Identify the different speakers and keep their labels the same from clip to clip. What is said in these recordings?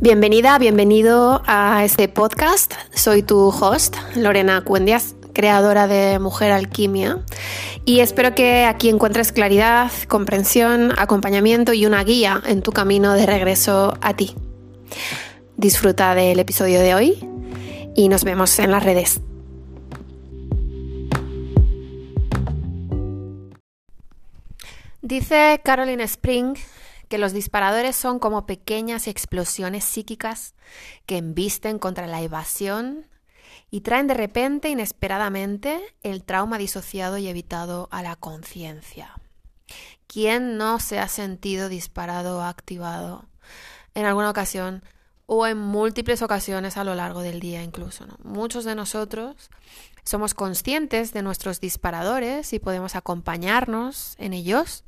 Speaker 1: Bienvenida, bienvenido a este podcast. Soy tu host, Lorena Cuendias, creadora de Mujer Alquimia, y espero que aquí encuentres claridad, comprensión, acompañamiento y una guía en tu camino de regreso a ti. Disfruta del episodio de hoy y nos vemos en las redes. Dice Caroline Spring que los disparadores son como pequeñas explosiones psíquicas que embisten contra la evasión y traen de repente, inesperadamente, el trauma disociado y evitado a la conciencia. ¿Quién no se ha sentido disparado o activado en alguna ocasión o en múltiples ocasiones a lo largo del día incluso? Muchos de nosotros somos conscientes de nuestros disparadores y podemos acompañarnos en ellos.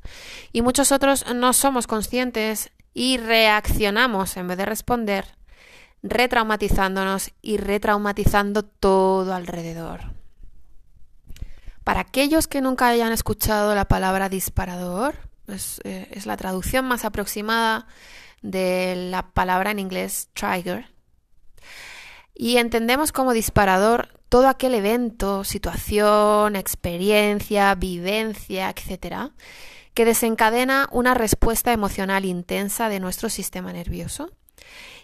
Speaker 1: Y muchos otros no somos conscientes y reaccionamos en vez de responder, retraumatizándonos y retraumatizando todo alrededor. Para aquellos que nunca hayan escuchado la palabra disparador, es, eh, es la traducción más aproximada de la palabra en inglés trigger. Y entendemos como disparador todo aquel evento, situación, experiencia, vivencia, etcétera, que desencadena una respuesta emocional intensa de nuestro sistema nervioso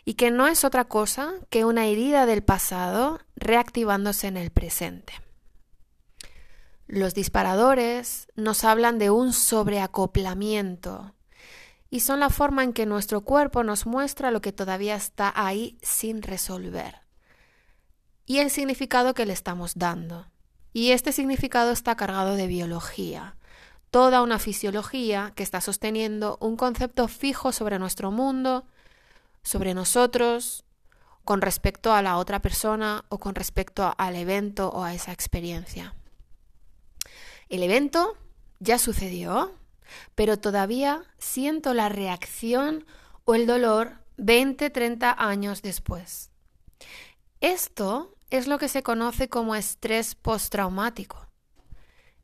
Speaker 1: y que no es otra cosa que una herida del pasado reactivándose en el presente. Los disparadores nos hablan de un sobreacoplamiento y son la forma en que nuestro cuerpo nos muestra lo que todavía está ahí sin resolver y el significado que le estamos dando. Y este significado está cargado de biología, toda una fisiología que está sosteniendo un concepto fijo sobre nuestro mundo, sobre nosotros, con respecto a la otra persona o con respecto al evento o a esa experiencia. El evento ya sucedió, pero todavía siento la reacción o el dolor 20, 30 años después. Esto es lo que se conoce como estrés postraumático.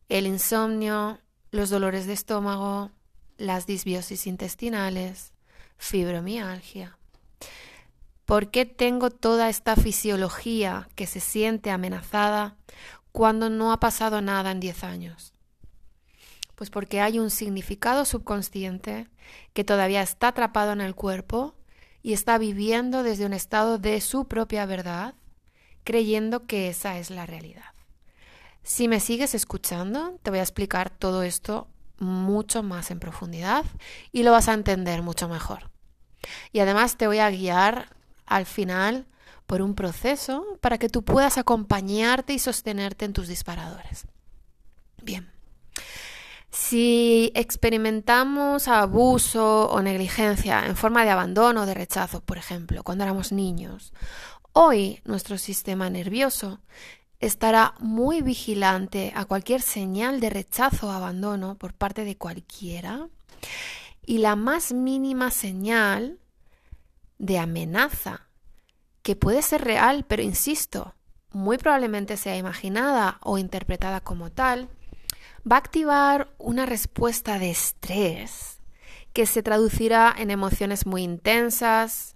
Speaker 1: El insomnio, los dolores de estómago, las disbiosis intestinales, fibromialgia. ¿Por qué tengo toda esta fisiología que se siente amenazada cuando no ha pasado nada en 10 años? Pues porque hay un significado subconsciente que todavía está atrapado en el cuerpo y está viviendo desde un estado de su propia verdad creyendo que esa es la realidad. Si me sigues escuchando, te voy a explicar todo esto mucho más en profundidad y lo vas a entender mucho mejor. Y además te voy a guiar al final por un proceso para que tú puedas acompañarte y sostenerte en tus disparadores. Bien. Si experimentamos abuso o negligencia en forma de abandono o de rechazo, por ejemplo, cuando éramos niños, Hoy nuestro sistema nervioso estará muy vigilante a cualquier señal de rechazo o abandono por parte de cualquiera. Y la más mínima señal de amenaza, que puede ser real, pero insisto, muy probablemente sea imaginada o interpretada como tal, va a activar una respuesta de estrés que se traducirá en emociones muy intensas,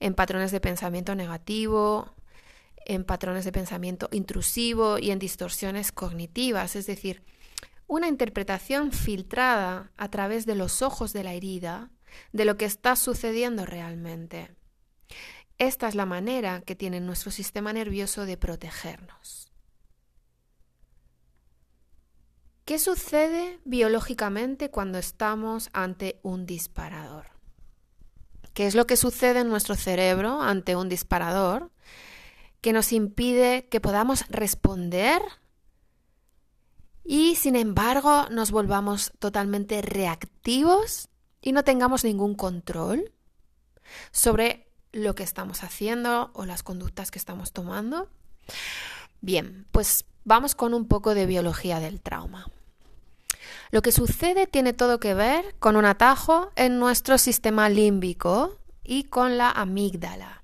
Speaker 1: en patrones de pensamiento negativo, en patrones de pensamiento intrusivo y en distorsiones cognitivas, es decir, una interpretación filtrada a través de los ojos de la herida de lo que está sucediendo realmente. Esta es la manera que tiene nuestro sistema nervioso de protegernos. ¿Qué sucede biológicamente cuando estamos ante un disparador? ¿Qué es lo que sucede en nuestro cerebro ante un disparador que nos impide que podamos responder y sin embargo nos volvamos totalmente reactivos y no tengamos ningún control sobre lo que estamos haciendo o las conductas que estamos tomando? Bien, pues vamos con un poco de biología del trauma. Lo que sucede tiene todo que ver con un atajo en nuestro sistema límbico y con la amígdala.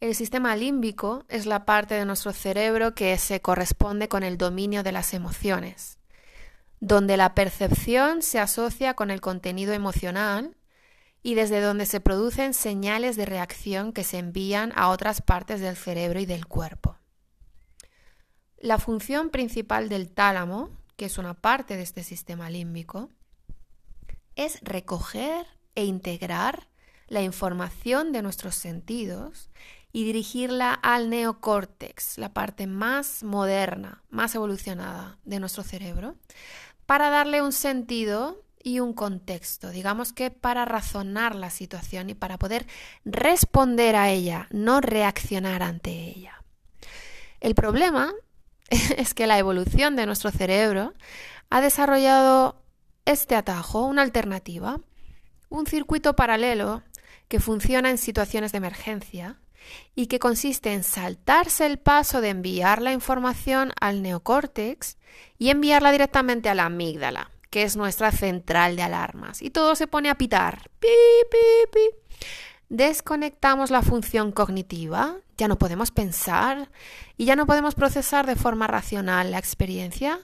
Speaker 1: El sistema límbico es la parte de nuestro cerebro que se corresponde con el dominio de las emociones, donde la percepción se asocia con el contenido emocional y desde donde se producen señales de reacción que se envían a otras partes del cerebro y del cuerpo. La función principal del tálamo, que es una parte de este sistema límbico, es recoger e integrar la información de nuestros sentidos y dirigirla al neocórtex, la parte más moderna, más evolucionada de nuestro cerebro, para darle un sentido y un contexto, digamos que para razonar la situación y para poder responder a ella, no reaccionar ante ella. El problema es que la evolución de nuestro cerebro ha desarrollado este atajo, una alternativa, un circuito paralelo que funciona en situaciones de emergencia y que consiste en saltarse el paso de enviar la información al neocórtex y enviarla directamente a la amígdala, que es nuestra central de alarmas. Y todo se pone a pitar. Pi, pi, pi. Desconectamos la función cognitiva, ya no podemos pensar y ya no podemos procesar de forma racional la experiencia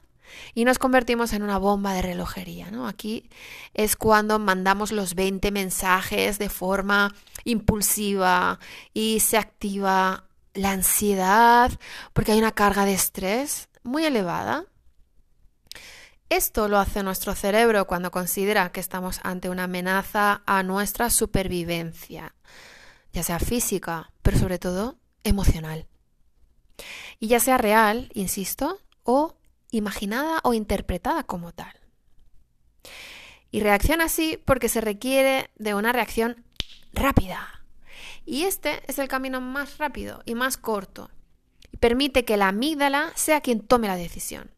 Speaker 1: y nos convertimos en una bomba de relojería. ¿no? Aquí es cuando mandamos los 20 mensajes de forma impulsiva y se activa la ansiedad porque hay una carga de estrés muy elevada. Esto lo hace nuestro cerebro cuando considera que estamos ante una amenaza a nuestra supervivencia, ya sea física, pero sobre todo emocional. Y ya sea real, insisto, o imaginada o interpretada como tal. Y reacciona así porque se requiere de una reacción rápida. Y este es el camino más rápido y más corto. Y permite que la amígdala sea quien tome la decisión.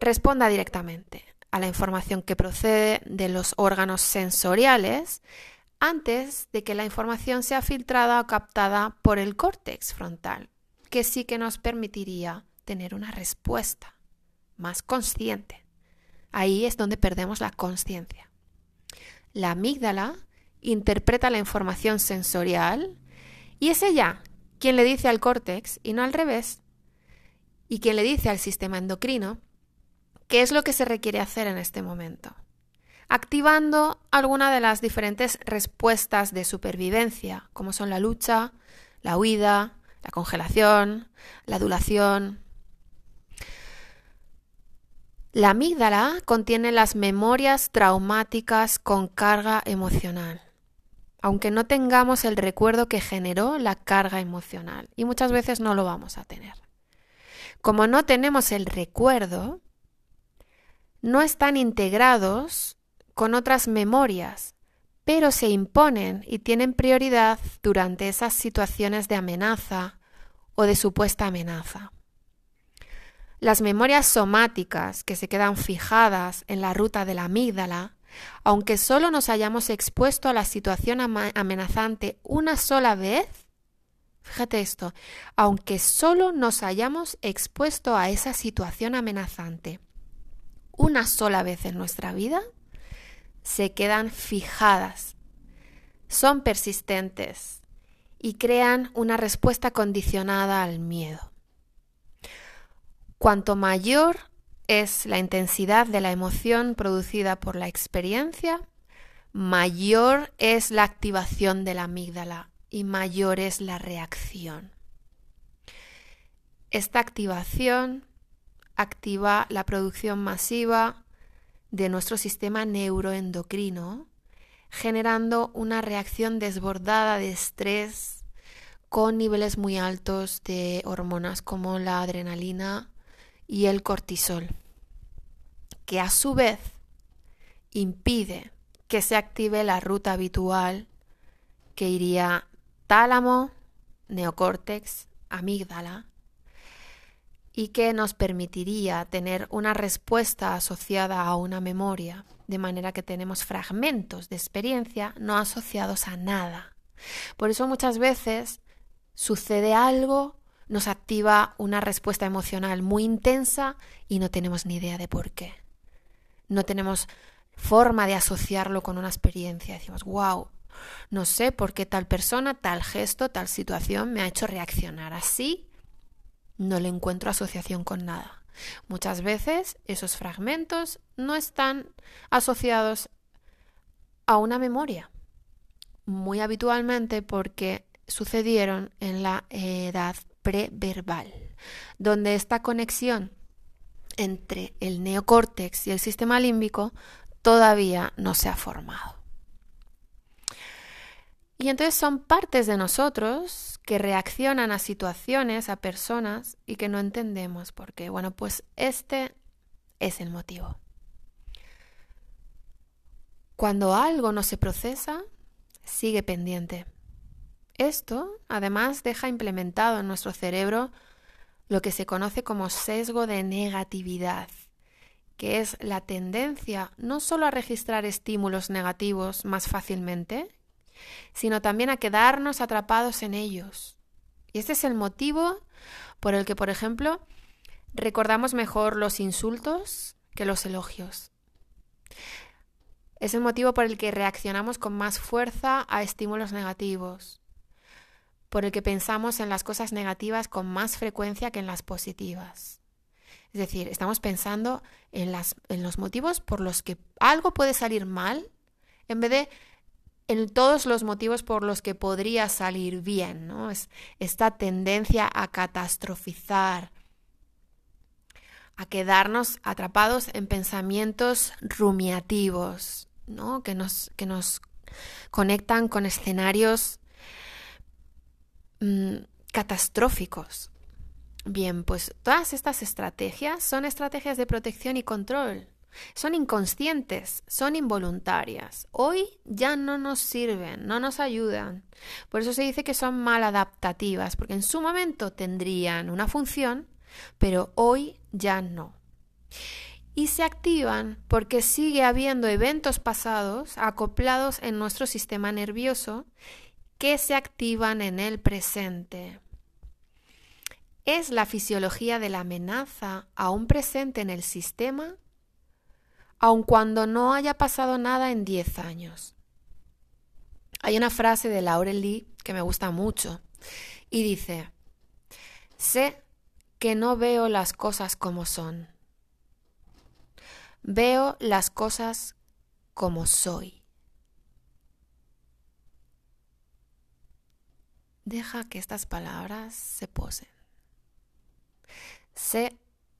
Speaker 1: Responda directamente a la información que procede de los órganos sensoriales antes de que la información sea filtrada o captada por el córtex frontal, que sí que nos permitiría tener una respuesta más consciente. Ahí es donde perdemos la conciencia. La amígdala interpreta la información sensorial y es ella quien le dice al córtex y no al revés, y quien le dice al sistema endocrino qué es lo que se requiere hacer en este momento, activando alguna de las diferentes respuestas de supervivencia, como son la lucha, la huida, la congelación, la adulación, la amígdala contiene las memorias traumáticas con carga emocional, aunque no tengamos el recuerdo que generó la carga emocional, y muchas veces no lo vamos a tener. Como no tenemos el recuerdo, no están integrados con otras memorias, pero se imponen y tienen prioridad durante esas situaciones de amenaza o de supuesta amenaza. Las memorias somáticas que se quedan fijadas en la ruta de la amígdala, aunque solo nos hayamos expuesto a la situación amenazante una sola vez, fíjate esto, aunque solo nos hayamos expuesto a esa situación amenazante una sola vez en nuestra vida, se quedan fijadas, son persistentes y crean una respuesta condicionada al miedo. Cuanto mayor es la intensidad de la emoción producida por la experiencia, mayor es la activación de la amígdala y mayor es la reacción. Esta activación activa la producción masiva de nuestro sistema neuroendocrino, generando una reacción desbordada de estrés con niveles muy altos de hormonas como la adrenalina, y el cortisol, que a su vez impide que se active la ruta habitual que iría tálamo, neocórtex, amígdala, y que nos permitiría tener una respuesta asociada a una memoria, de manera que tenemos fragmentos de experiencia no asociados a nada. Por eso muchas veces sucede algo nos activa una respuesta emocional muy intensa y no tenemos ni idea de por qué. No tenemos forma de asociarlo con una experiencia. Decimos, wow, no sé por qué tal persona, tal gesto, tal situación me ha hecho reaccionar así. No le encuentro asociación con nada. Muchas veces esos fragmentos no están asociados a una memoria, muy habitualmente porque sucedieron en la edad preverbal, donde esta conexión entre el neocórtex y el sistema límbico todavía no se ha formado. Y entonces son partes de nosotros que reaccionan a situaciones, a personas y que no entendemos por qué. Bueno, pues este es el motivo. Cuando algo no se procesa, sigue pendiente. Esto, además, deja implementado en nuestro cerebro lo que se conoce como sesgo de negatividad, que es la tendencia no solo a registrar estímulos negativos más fácilmente, sino también a quedarnos atrapados en ellos. Y este es el motivo por el que, por ejemplo, recordamos mejor los insultos que los elogios. Es el motivo por el que reaccionamos con más fuerza a estímulos negativos, por el que pensamos en las cosas negativas con más frecuencia que en las positivas. Es decir, estamos pensando en, en los motivos por los que algo puede salir mal en vez de en todos los motivos por los que podría salir bien, ¿no? Es esta tendencia a catastrofizar, a quedarnos atrapados en pensamientos rumiativos, ¿no? Que nos, que nos conectan con escenarios mm, catastróficos. Bien, pues todas estas estrategias son estrategias de protección y control. Son inconscientes, son involuntarias. Hoy ya no nos sirven, no nos ayudan. Por eso se dice que son mal adaptativas, porque en su momento tendrían una función, pero hoy ya no. Y se activan porque sigue habiendo eventos pasados acoplados en nuestro sistema nervioso que se activan en el presente. Es la fisiología de la amenaza aún presente en el sistema aun cuando no haya pasado nada en 10 años. Hay una frase de Laurel Lee que me gusta mucho y dice, sé que no veo las cosas como son, veo las cosas como soy. Deja que estas palabras se posen. Sé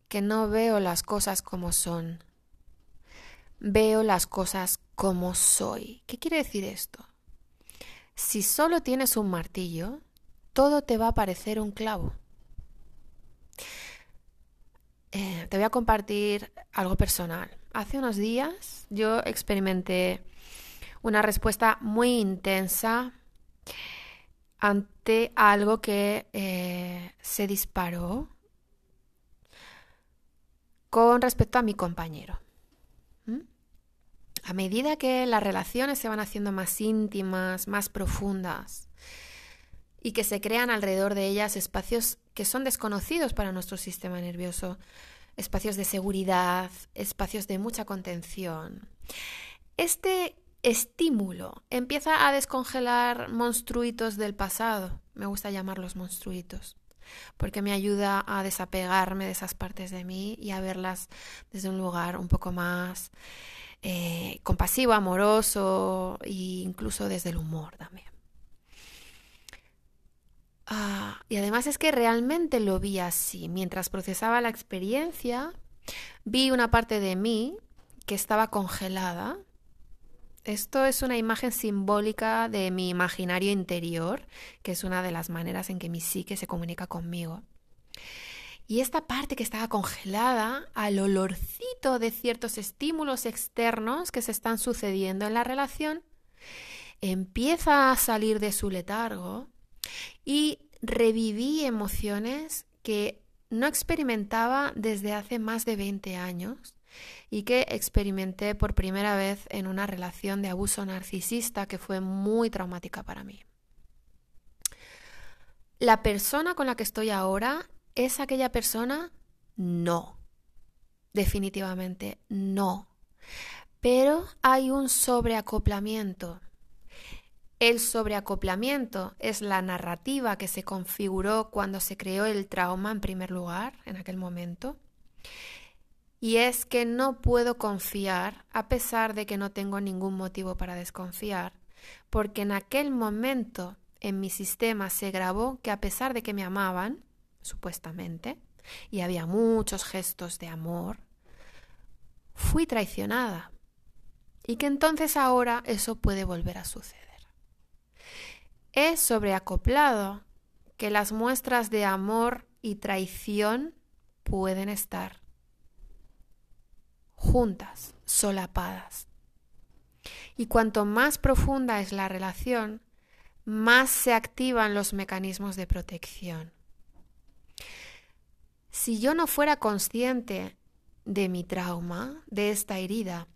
Speaker 1: que no veo las cosas como son, veo las cosas como soy. ¿Qué quiere decir esto? Si solo tienes un martillo, todo te va a parecer un clavo. Eh, te voy a compartir algo personal. Hace unos días yo experimenté una respuesta muy intensa ante algo que eh, se disparó con respecto a mi compañero. A medida que las relaciones se van haciendo más íntimas, más profundas, y que se crean alrededor de ellas espacios que son desconocidos para nuestro sistema nervioso, espacios de seguridad, espacios de mucha contención. Este estímulo empieza a descongelar monstruitos del pasado, me gusta llamarlos monstruitos, porque me ayuda a desapegarme de esas partes de mí y a verlas desde un lugar un poco más eh, compasivo, amoroso e incluso desde el humor también. Ah, y además es que realmente lo vi así. Mientras procesaba la experiencia, vi una parte de mí que estaba congelada. Esto es una imagen simbólica de mi imaginario interior, que es una de las maneras en que mi psique se comunica conmigo. Y esta parte que estaba congelada al olorcito de ciertos estímulos externos que se están sucediendo en la relación, empieza a salir de su letargo y reviví emociones que no experimentaba desde hace más de 20 años y que experimenté por primera vez en una relación de abuso narcisista que fue muy traumática para mí. La persona con la que estoy ahora ¿Es aquella persona? No. Definitivamente no. Pero hay un sobreacoplamiento. El sobreacoplamiento es la narrativa que se configuró cuando se creó el trauma en primer lugar, en aquel momento. Y es que no puedo confiar, a pesar de que no tengo ningún motivo para desconfiar, porque en aquel momento en mi sistema se grabó que a pesar de que me amaban, supuestamente, y había muchos gestos de amor, fui traicionada y que entonces ahora eso puede volver a suceder. Es sobreacoplado que las muestras de amor y traición pueden estar juntas, solapadas. Y cuanto más profunda es la relación, más se activan los mecanismos de protección. Si yo no fuera consciente de mi trauma, de esta herida,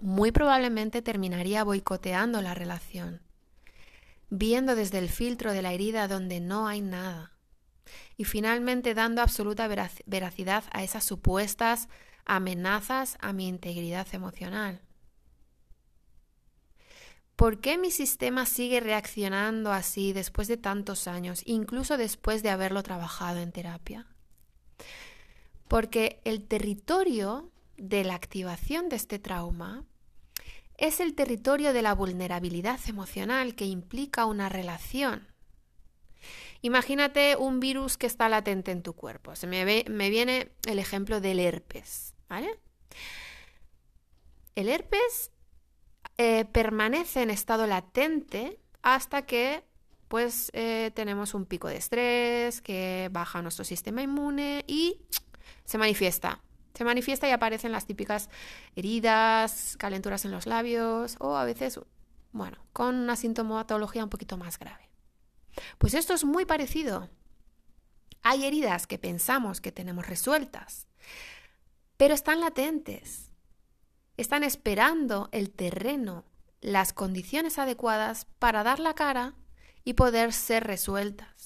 Speaker 1: muy probablemente terminaría boicoteando la relación, viendo desde el filtro de la herida donde no hay nada, y finalmente dando absoluta veracidad a esas supuestas amenazas a mi integridad emocional. ¿Por qué mi sistema sigue reaccionando así después de tantos años, incluso después de haberlo trabajado en terapia? Porque el territorio de la activación de este trauma es el territorio de la vulnerabilidad emocional que implica una relación. Imagínate un virus que está latente en tu cuerpo. Me, me viene el ejemplo del herpes, ¿vale? El herpes eh, permanece en estado latente hasta que pues eh, tenemos un pico de estrés que baja nuestro sistema inmune y se manifiesta. Se manifiesta y aparecen las típicas heridas, calenturas en los labios o a veces, bueno, con una sintomatología un poquito más grave. Pues esto es muy parecido. Hay heridas que pensamos que tenemos resueltas, pero están latentes están esperando el terreno, las condiciones adecuadas para dar la cara y poder ser resueltas.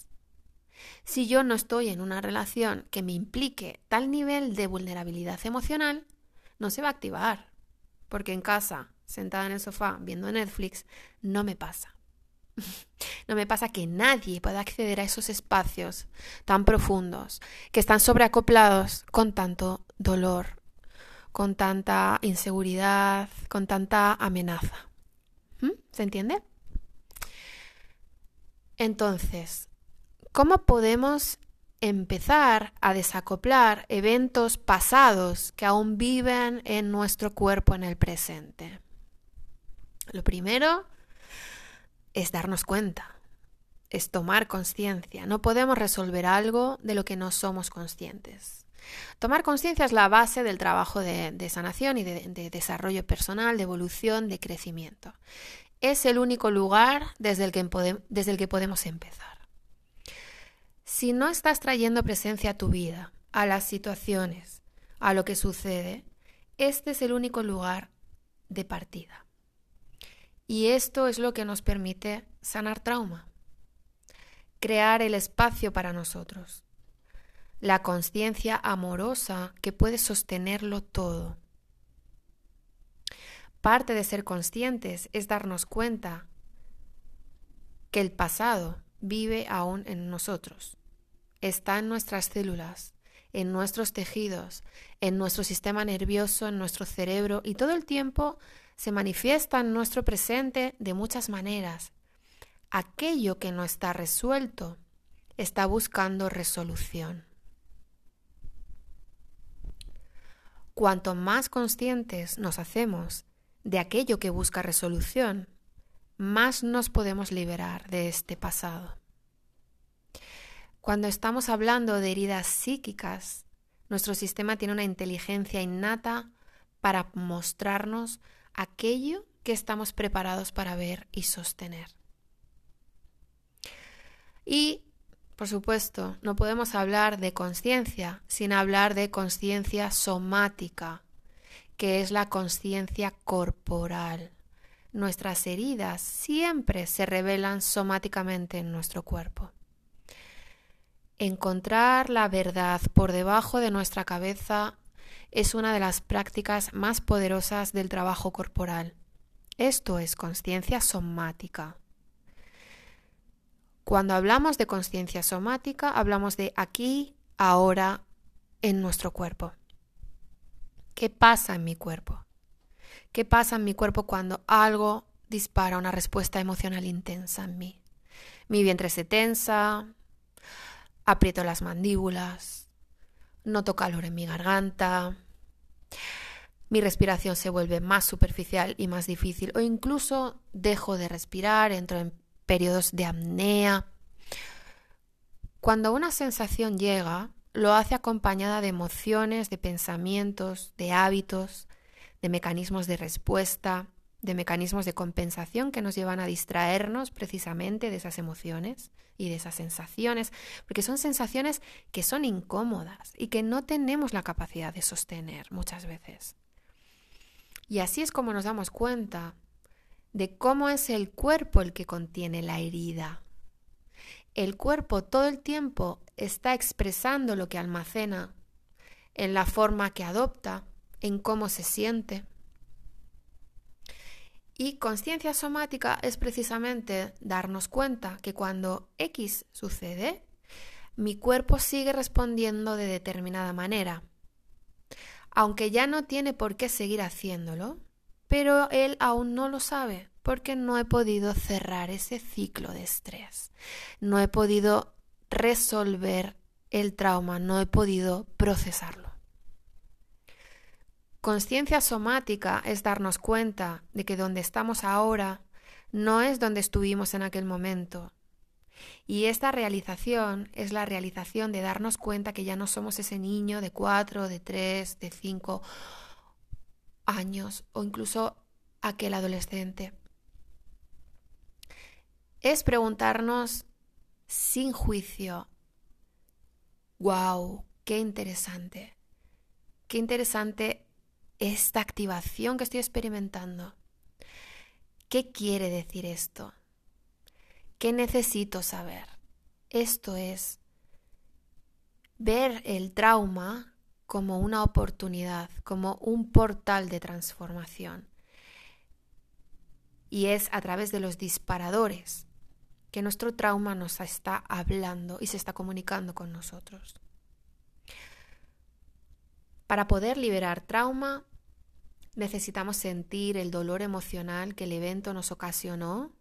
Speaker 1: Si yo no estoy en una relación que me implique tal nivel de vulnerabilidad emocional, no se va a activar, porque en casa, sentada en el sofá, viendo Netflix, no me pasa. No me pasa que nadie pueda acceder a esos espacios tan profundos, que están sobreacoplados con tanto dolor, con tanta inseguridad, con tanta amenaza. ¿Mm? ¿Se entiende? Entonces, ¿cómo podemos empezar a desacoplar eventos pasados que aún viven en nuestro cuerpo en el presente? Lo primero es darnos cuenta, es tomar conciencia. No podemos resolver algo de lo que no somos conscientes. Tomar conciencia es la base del trabajo de, sanación y de, desarrollo personal, de evolución, de crecimiento. Es el único lugar desde el, que desde el que podemos empezar. Si no estás trayendo presencia a tu vida, a las situaciones, a lo que sucede, este es el único lugar de partida. Y esto es lo que nos permite sanar trauma, crear el espacio para nosotros, la conciencia amorosa que puede sostenerlo todo. Parte de ser conscientes es darnos cuenta que el pasado vive aún en nosotros, está en nuestras células, en nuestros tejidos, en nuestro sistema nervioso, en nuestro cerebro y todo el tiempo se manifiesta en nuestro presente de muchas maneras. Aquello que no está resuelto está buscando resolución. Cuanto más conscientes nos hacemos de aquello que busca resolución, más nos podemos liberar de este pasado. Cuando estamos hablando de heridas psíquicas, nuestro sistema tiene una inteligencia innata para mostrarnos aquello que estamos preparados para ver y sostener. Y por supuesto, no podemos hablar de conciencia sin hablar de conciencia somática, que es la conciencia corporal. Nuestras heridas siempre se revelan somáticamente en nuestro cuerpo. Encontrar la verdad por debajo de nuestra cabeza es una de las prácticas más poderosas del trabajo corporal. Esto es conciencia somática. Cuando hablamos de conciencia somática, hablamos de aquí, ahora, en nuestro cuerpo. ¿Qué pasa en mi cuerpo? ¿Qué pasa en mi cuerpo cuando algo dispara una respuesta emocional intensa en mí. Mi vientre se tensa, aprieto las mandíbulas, noto calor en mi garganta, mi respiración se vuelve más superficial y más difícil o incluso dejo de respirar, entro en periodos de apnea. Cuando una sensación llega, lo hace acompañada de emociones, de pensamientos, de hábitos, de mecanismos de respuesta, de mecanismos de compensación que nos llevan a distraernos precisamente de esas emociones y de esas sensaciones, porque son sensaciones que son incómodas y que no tenemos la capacidad de sostener muchas veces. Y así es como nos damos cuenta de cómo es el cuerpo el que contiene la herida. El cuerpo todo el tiempo está expresando lo que almacena en la forma que adopta, en cómo se siente. Y conciencia somática es precisamente darnos cuenta que cuando X sucede, mi cuerpo sigue respondiendo de determinada manera. Aunque ya no tiene por qué seguir haciéndolo, pero él aún no lo sabe porque no he podido cerrar ese ciclo de estrés. No he podido resolver el trauma, no he podido procesarlo. Conciencia somática es darnos cuenta de que donde estamos ahora no es donde estuvimos en aquel momento. Y esta realización es la realización de darnos cuenta que ya no somos ese niño de cuatro, de tres, de cinco años o incluso aquel adolescente. Es preguntarnos sin juicio, wow, qué interesante, qué interesante esta activación que estoy experimentando. ¿Qué quiere decir esto? ¿Qué necesito saber? Esto es ver el trauma como una oportunidad, como un portal de transformación. Y es a través de los disparadores que nuestro trauma nos está hablando y se está comunicando con nosotros. Para poder liberar trauma, necesitamos sentir el dolor emocional que el evento nos ocasionó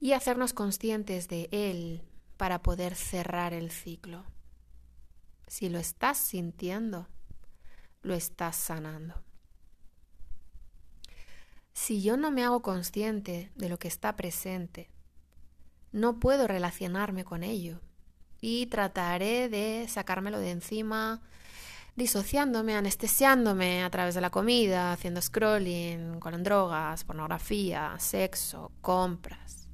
Speaker 1: y hacernos conscientes de él para poder cerrar el ciclo. Si lo estás sintiendo, lo estás sanando. Si yo no me hago consciente de lo que está presente, no puedo relacionarme con ello y trataré de sacármelo de encima disociándome, anestesiándome a través de la comida, haciendo scrolling, con drogas, pornografía, sexo, compras.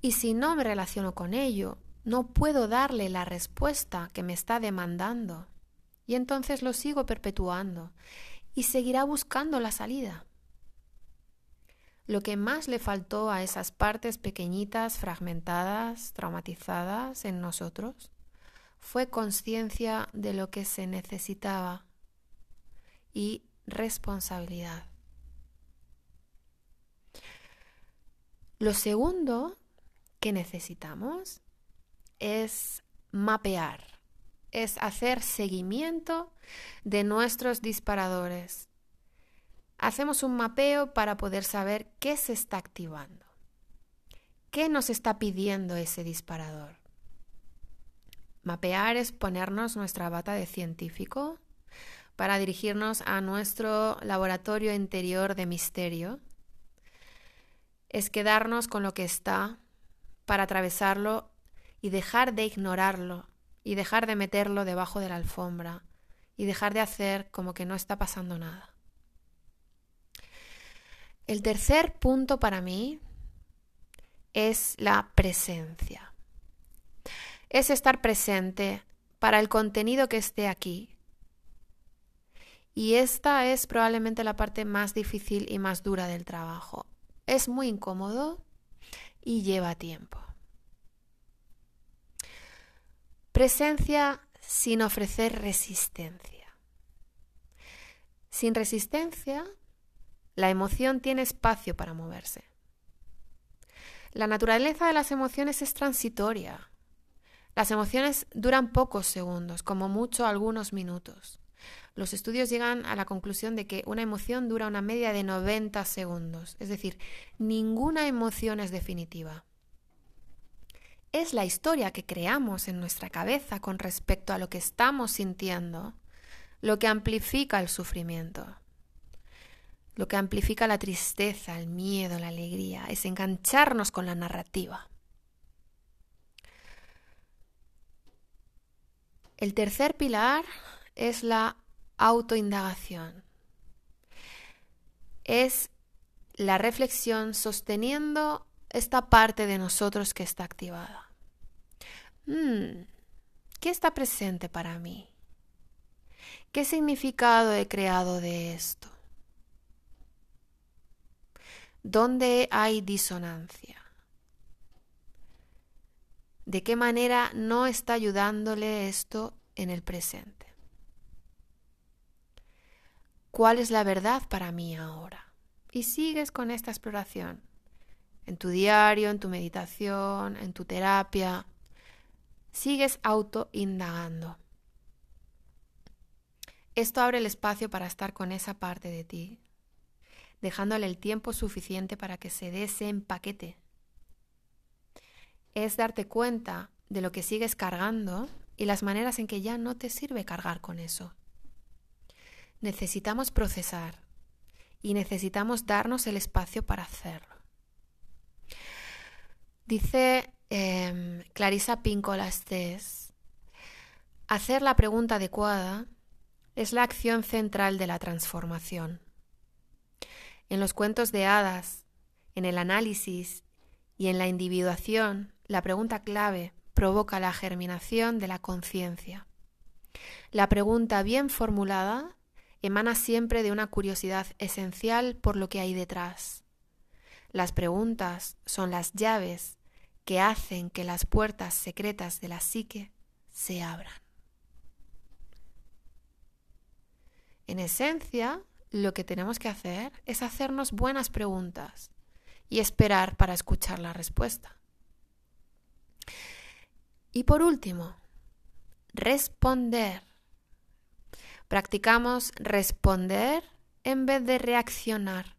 Speaker 1: Y si no me relaciono con ello, no puedo darle la respuesta que me está demandando. Y entonces lo sigo perpetuando y seguirá buscando la salida. Lo que más le faltó a esas partes pequeñitas, fragmentadas, traumatizadas en nosotros fue conciencia de lo que se necesitaba y responsabilidad. Lo segundo que necesitamos es mapear, es hacer seguimiento de nuestros disparadores. Hacemos un mapeo para poder saber qué se está activando, qué nos está pidiendo ese disparador. Mapear es ponernos nuestra bata de científico para dirigirnos a nuestro laboratorio interior de misterio. Es quedarnos con lo que está para atravesarlo y dejar de ignorarlo y dejar de meterlo debajo de la alfombra y dejar de hacer como que no está pasando nada. El tercer punto para mí es la presencia es estar presente para el contenido que esté aquí. Y esta es probablemente la parte más difícil y más dura del trabajo. Es muy incómodo y lleva tiempo. Presencia sin ofrecer resistencia. Sin resistencia, la emoción tiene espacio para moverse. La naturaleza de las emociones es transitoria. Las emociones duran pocos segundos, como mucho algunos minutos. Los estudios llegan a la conclusión de que una emoción dura una media de 90 segundos, es decir, ninguna emoción es definitiva. Es la historia que creamos en nuestra cabeza con respecto a lo que estamos sintiendo lo que amplifica el sufrimiento. Lo que amplifica la tristeza, el miedo, la alegría, es engancharnos con la narrativa. El tercer pilar es la autoindagación. Es la reflexión sosteniendo esta parte de nosotros que está activada. Hmm, ¿Qué está presente para mí? ¿Qué significado he creado de esto? ¿Dónde hay disonancia? ¿De qué manera no está ayudándole esto en el presente? ¿Cuál es la verdad para mí ahora? Y sigues con esta exploración en tu diario, en tu meditación, en tu terapia. Sigues auto-indagando. Esto abre el espacio para estar con esa parte de ti, dejándole el tiempo suficiente para que se dé ese empaquete. Es darte cuenta de lo que sigues cargando y las maneras en que ya no te sirve cargar con eso necesitamos procesar y necesitamos darnos el espacio para hacerlo. Dice eh, Clarisa Pincolastes, hacer la pregunta adecuada es la acción central de la transformación. En los cuentos de hadas, en el análisis y en la individuación, la pregunta clave provoca la germinación de la conciencia. La pregunta bien formulada emana siempre de una curiosidad esencial por lo que hay detrás. Las preguntas son las llaves que hacen que las puertas secretas de la psique se abran. En esencia, lo que tenemos que hacer es hacernos buenas preguntas y esperar para escuchar la respuesta. Y por último, responder Practicamos responder en vez de reaccionar.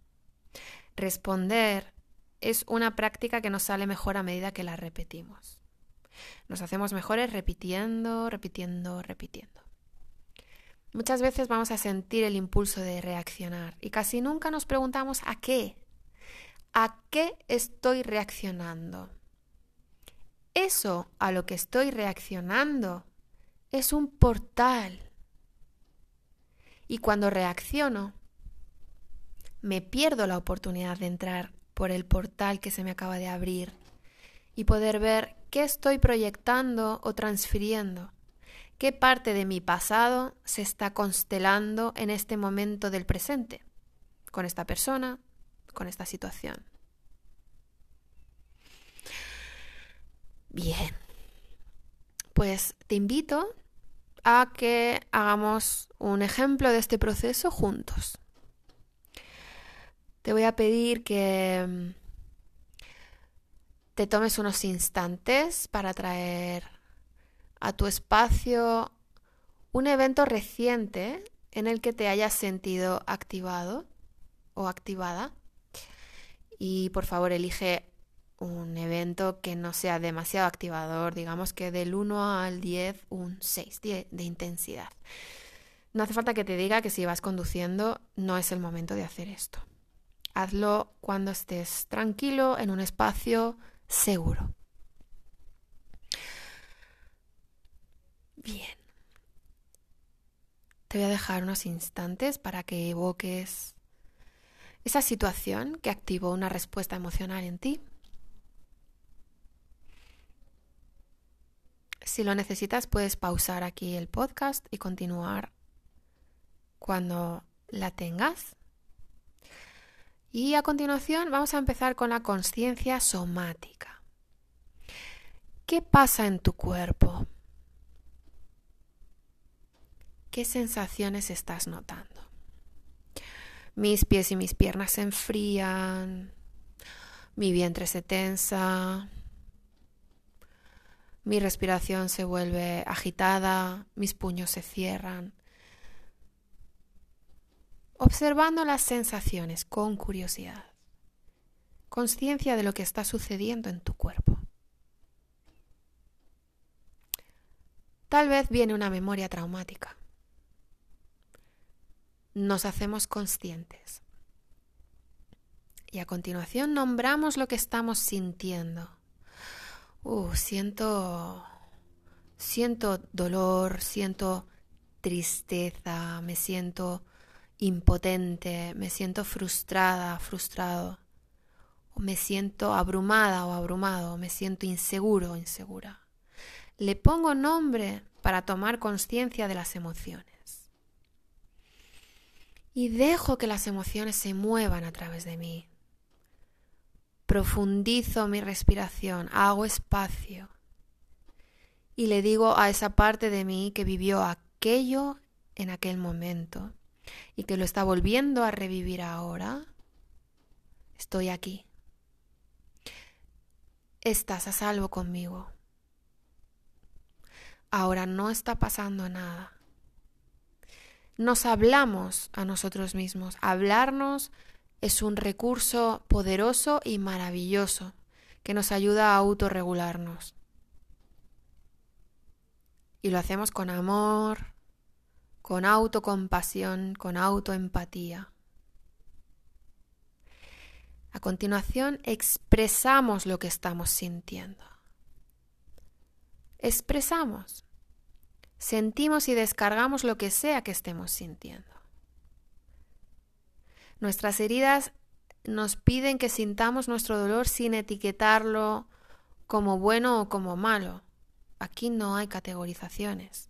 Speaker 1: Responder es una práctica que nos sale mejor a medida que la repetimos. Nos hacemos mejores repitiendo, repitiendo, repitiendo. Muchas veces vamos a sentir el impulso de reaccionar y casi nunca nos preguntamos a qué. ¿A qué estoy reaccionando? Eso a lo que estoy reaccionando es un portal y cuando reacciono, me pierdo la oportunidad de entrar por el portal que se me acaba de abrir y poder ver qué estoy proyectando o transfiriendo, qué parte de mi pasado se está constelando en este momento del presente, con esta persona, con esta situación. Bien, pues te invito a que hagamos un ejemplo de este proceso juntos. Te voy a pedir que mm, te tomes unos instantes para traer a tu espacio un evento reciente en el que te hayas sentido activado o activada. Y por favor elige un evento que no sea demasiado activador, digamos que del 1 al 10, un 6 de, de, intensidad. No hace falta que te diga que si vas conduciendo no es el momento de hacer esto. Hazlo cuando estés tranquilo en un espacio seguro. Bien. Te voy a dejar unos instantes para que evoques esa situación que activó una respuesta emocional en ti. Si lo necesitas, puedes pausar aquí el podcast y continuar cuando la tengas. Y a continuación vamos a empezar con la conciencia somática. ¿Qué pasa en tu cuerpo? ¿Qué sensaciones estás notando? Mis pies y mis piernas se enfrían, mi vientre se tensa, mi respiración se vuelve agitada, mis puños se cierran. observando las sensaciones con curiosidad, conciencia de lo que está sucediendo en tu cuerpo. Tal vez viene una memoria traumática. Nos hacemos conscientes. Y a continuación nombramos lo que estamos sintiendo. Uh, siento siento dolor, siento tristeza, me siento impotente, me siento frustrada, frustrado, me siento abrumada o abrumado, me siento inseguro o insegura. Le pongo nombre para tomar conciencia de las emociones. Y dejo que las emociones se muevan a través de mí. Profundizo mi respiración, hago espacio y le digo a esa parte de mí que vivió aquello en aquel momento y que lo está volviendo a revivir ahora, estoy aquí. Estás a salvo conmigo. Ahora no está pasando nada. Nos hablamos a nosotros mismos. Hablarnos es un recurso poderoso y maravilloso que nos ayuda a autorregularnos. Y lo hacemos con amor, con autocompasión, con autoempatía. A continuación, expresamos lo que estamos sintiendo. Expresamos. Sentimos y descargamos lo que sea que estemos sintiendo. Nuestras heridas nos piden que sintamos nuestro dolor sin etiquetarlo como bueno o como malo. Aquí no hay categorizaciones.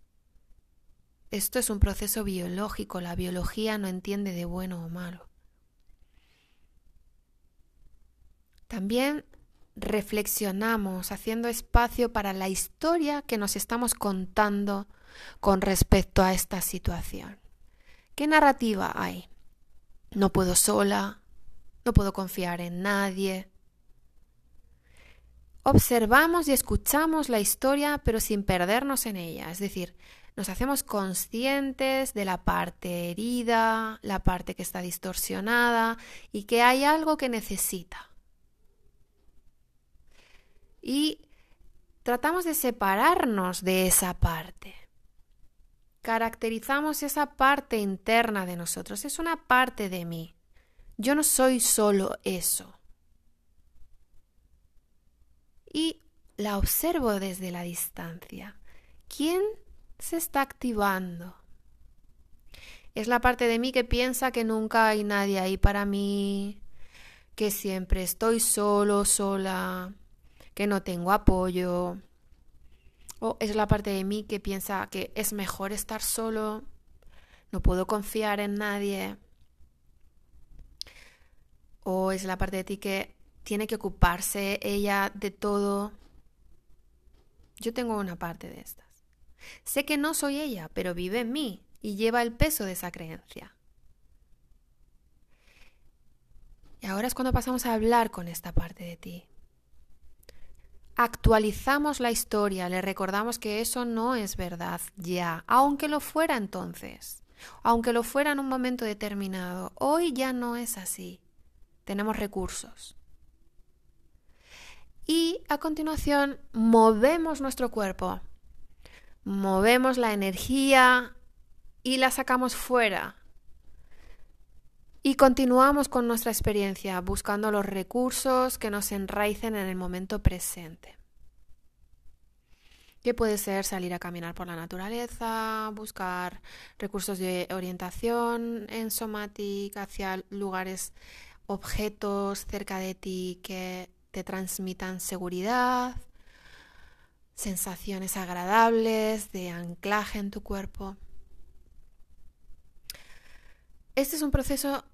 Speaker 1: Esto es un proceso biológico, la biología no entiende de bueno o malo. También reflexionamos haciendo espacio para la historia que nos estamos contando con respecto a esta situación. ¿Qué narrativa hay? No puedo sola, no puedo confiar en nadie, observamos y escuchamos la historia pero sin perdernos en ella, es decir, nos hacemos conscientes de la parte herida, la parte que está distorsionada y que hay algo que necesita. Y tratamos de separarnos de esa parte. Caracterizamos esa parte interna de nosotros, es una parte de mí. Yo no soy solo eso y la observo desde la distancia. ¿Quién se está activando? Es la parte de mí que piensa que nunca hay nadie ahí para mí, que siempre estoy solo, sola, que no tengo apoyo. O es la parte de mí que piensa que es mejor estar solo, no puedo confiar en nadie. O es la parte de ti que tiene que ocuparse ella de todo. Yo tengo una parte de estas. Sé que no soy ella, pero vive en mí y lleva el peso de esa creencia. Y ahora es cuando pasamos a hablar con esta parte de ti. Actualizamos la historia, le recordamos que eso no es verdad ya, aunque lo fuera entonces, aunque lo fuera en un momento determinado. Hoy ya no es así. Tenemos recursos. Y a continuación movemos nuestro cuerpo, movemos la energía y la sacamos fuera. Y continuamos con nuestra experiencia buscando los recursos que nos enraicen en el momento presente. Que puede ser salir a caminar por la naturaleza, buscar recursos de orientación en somatic hacia lugares, objetos cerca de ti que te transmitan seguridad, sensaciones agradables de anclaje en tu cuerpo. Este es un proceso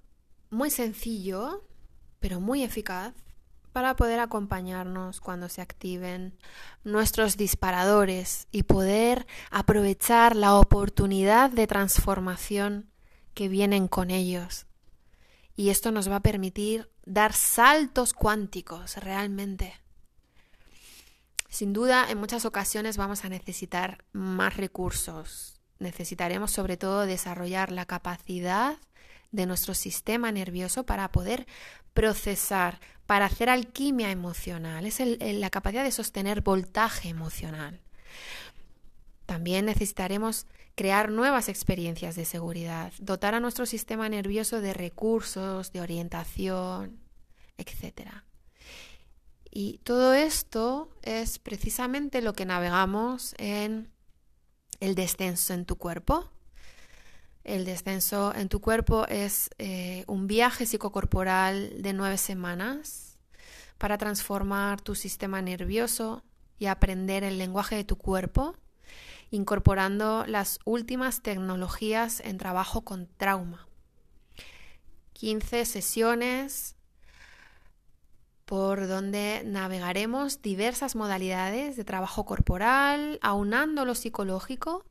Speaker 1: muy sencillo, pero muy eficaz para poder acompañarnos cuando se activen nuestros disparadores y poder aprovechar la oportunidad de transformación que vienen con ellos. Y esto nos va a permitir dar saltos cuánticos realmente. Sin duda, en muchas ocasiones vamos a necesitar más recursos. Necesitaremos sobre todo desarrollar la capacidad de nuestro sistema nervioso para poder procesar, para hacer alquimia emocional. Es la capacidad de sostener voltaje emocional. También necesitaremos crear nuevas experiencias de seguridad, dotar a nuestro sistema nervioso de recursos, de orientación, etc. Y todo esto es precisamente lo que navegamos en el descenso en tu cuerpo. El descenso en tu cuerpo es eh, un viaje psicocorporal de nueve semanas para transformar tu sistema nervioso y aprender el lenguaje de tu cuerpo incorporando las últimas tecnologías en trabajo con trauma. 15 sesiones por donde navegaremos diversas modalidades de trabajo corporal, aunando lo psicológico,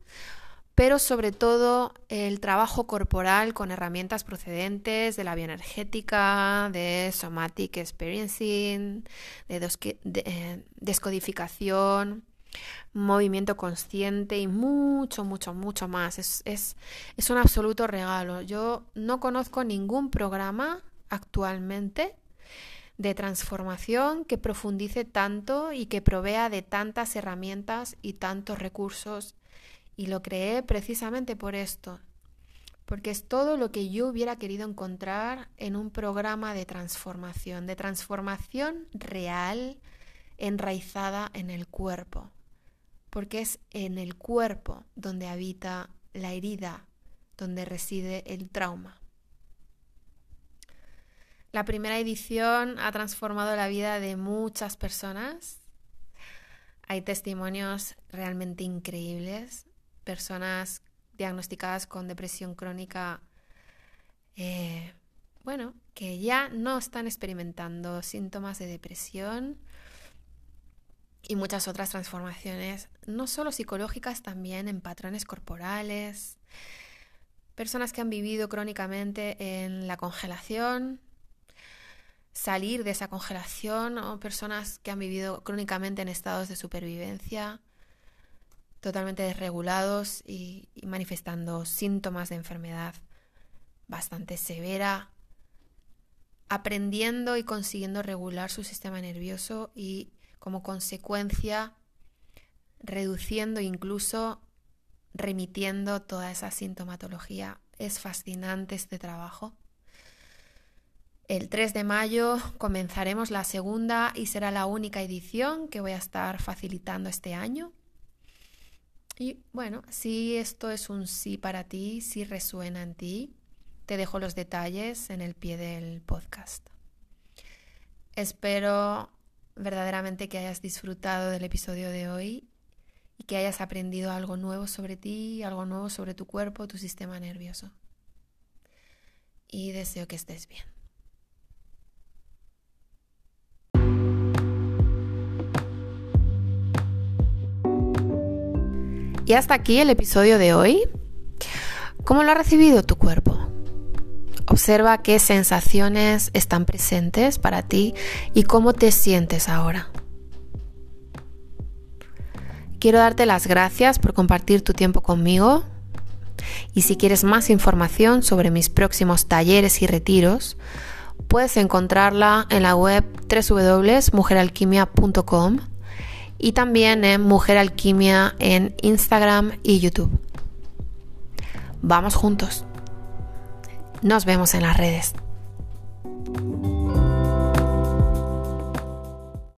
Speaker 1: pero sobre todo el trabajo corporal con herramientas procedentes de la bioenergética, de somatic experiencing, de, eh, descodificación, movimiento consciente y mucho, mucho, mucho más. Es, es, es, un absoluto regalo. Yo no conozco ningún programa actualmente de transformación que profundice tanto y que provea de tantas herramientas y tantos recursos. Y lo creé precisamente por esto, porque es todo lo que yo hubiera querido encontrar en un programa de transformación, de transformación real, enraizada en el cuerpo porque es en el cuerpo donde habita la herida, donde reside el trauma. La primera edición ha transformado la vida de muchas personas. Hay testimonios realmente increíbles, personas diagnosticadas con depresión crónica, eh, bueno, que ya no están experimentando síntomas de depresión, y muchas otras transformaciones, no solo psicológicas, también en patrones corporales, personas que han vivido crónicamente en la congelación, salir de esa congelación, o personas que han vivido crónicamente en estados de supervivencia, totalmente desregulados y, manifestando síntomas de enfermedad bastante severa, aprendiendo y consiguiendo regular su sistema nervioso y como consecuencia reduciendo incluso remitiendo toda esa sintomatología. Es fascinante este trabajo. El 3 de mayo comenzaremos la segunda y será la única edición que voy a estar facilitando este año. Y bueno, si esto es un sí para ti, si resuena en ti, te dejo los detalles en el pie del podcast. Espero verdaderamente que hayas disfrutado del episodio de hoy y que hayas aprendido algo nuevo sobre ti, algo nuevo sobre tu cuerpo, tu sistema nervioso. Y deseo que estés bien. Y hasta aquí el episodio de hoy. ¿Cómo lo ha recibido tu cuerpo? Observa qué sensaciones están presentes para ti y cómo te sientes ahora. Quiero darte las gracias por compartir tu tiempo conmigo y si quieres más información sobre mis próximos talleres y retiros, puedes encontrarla en la web www.mujeralquimia.com y también en Mujer Alquimia en Instagram y YouTube. Vamos juntos. Nos vemos en las redes.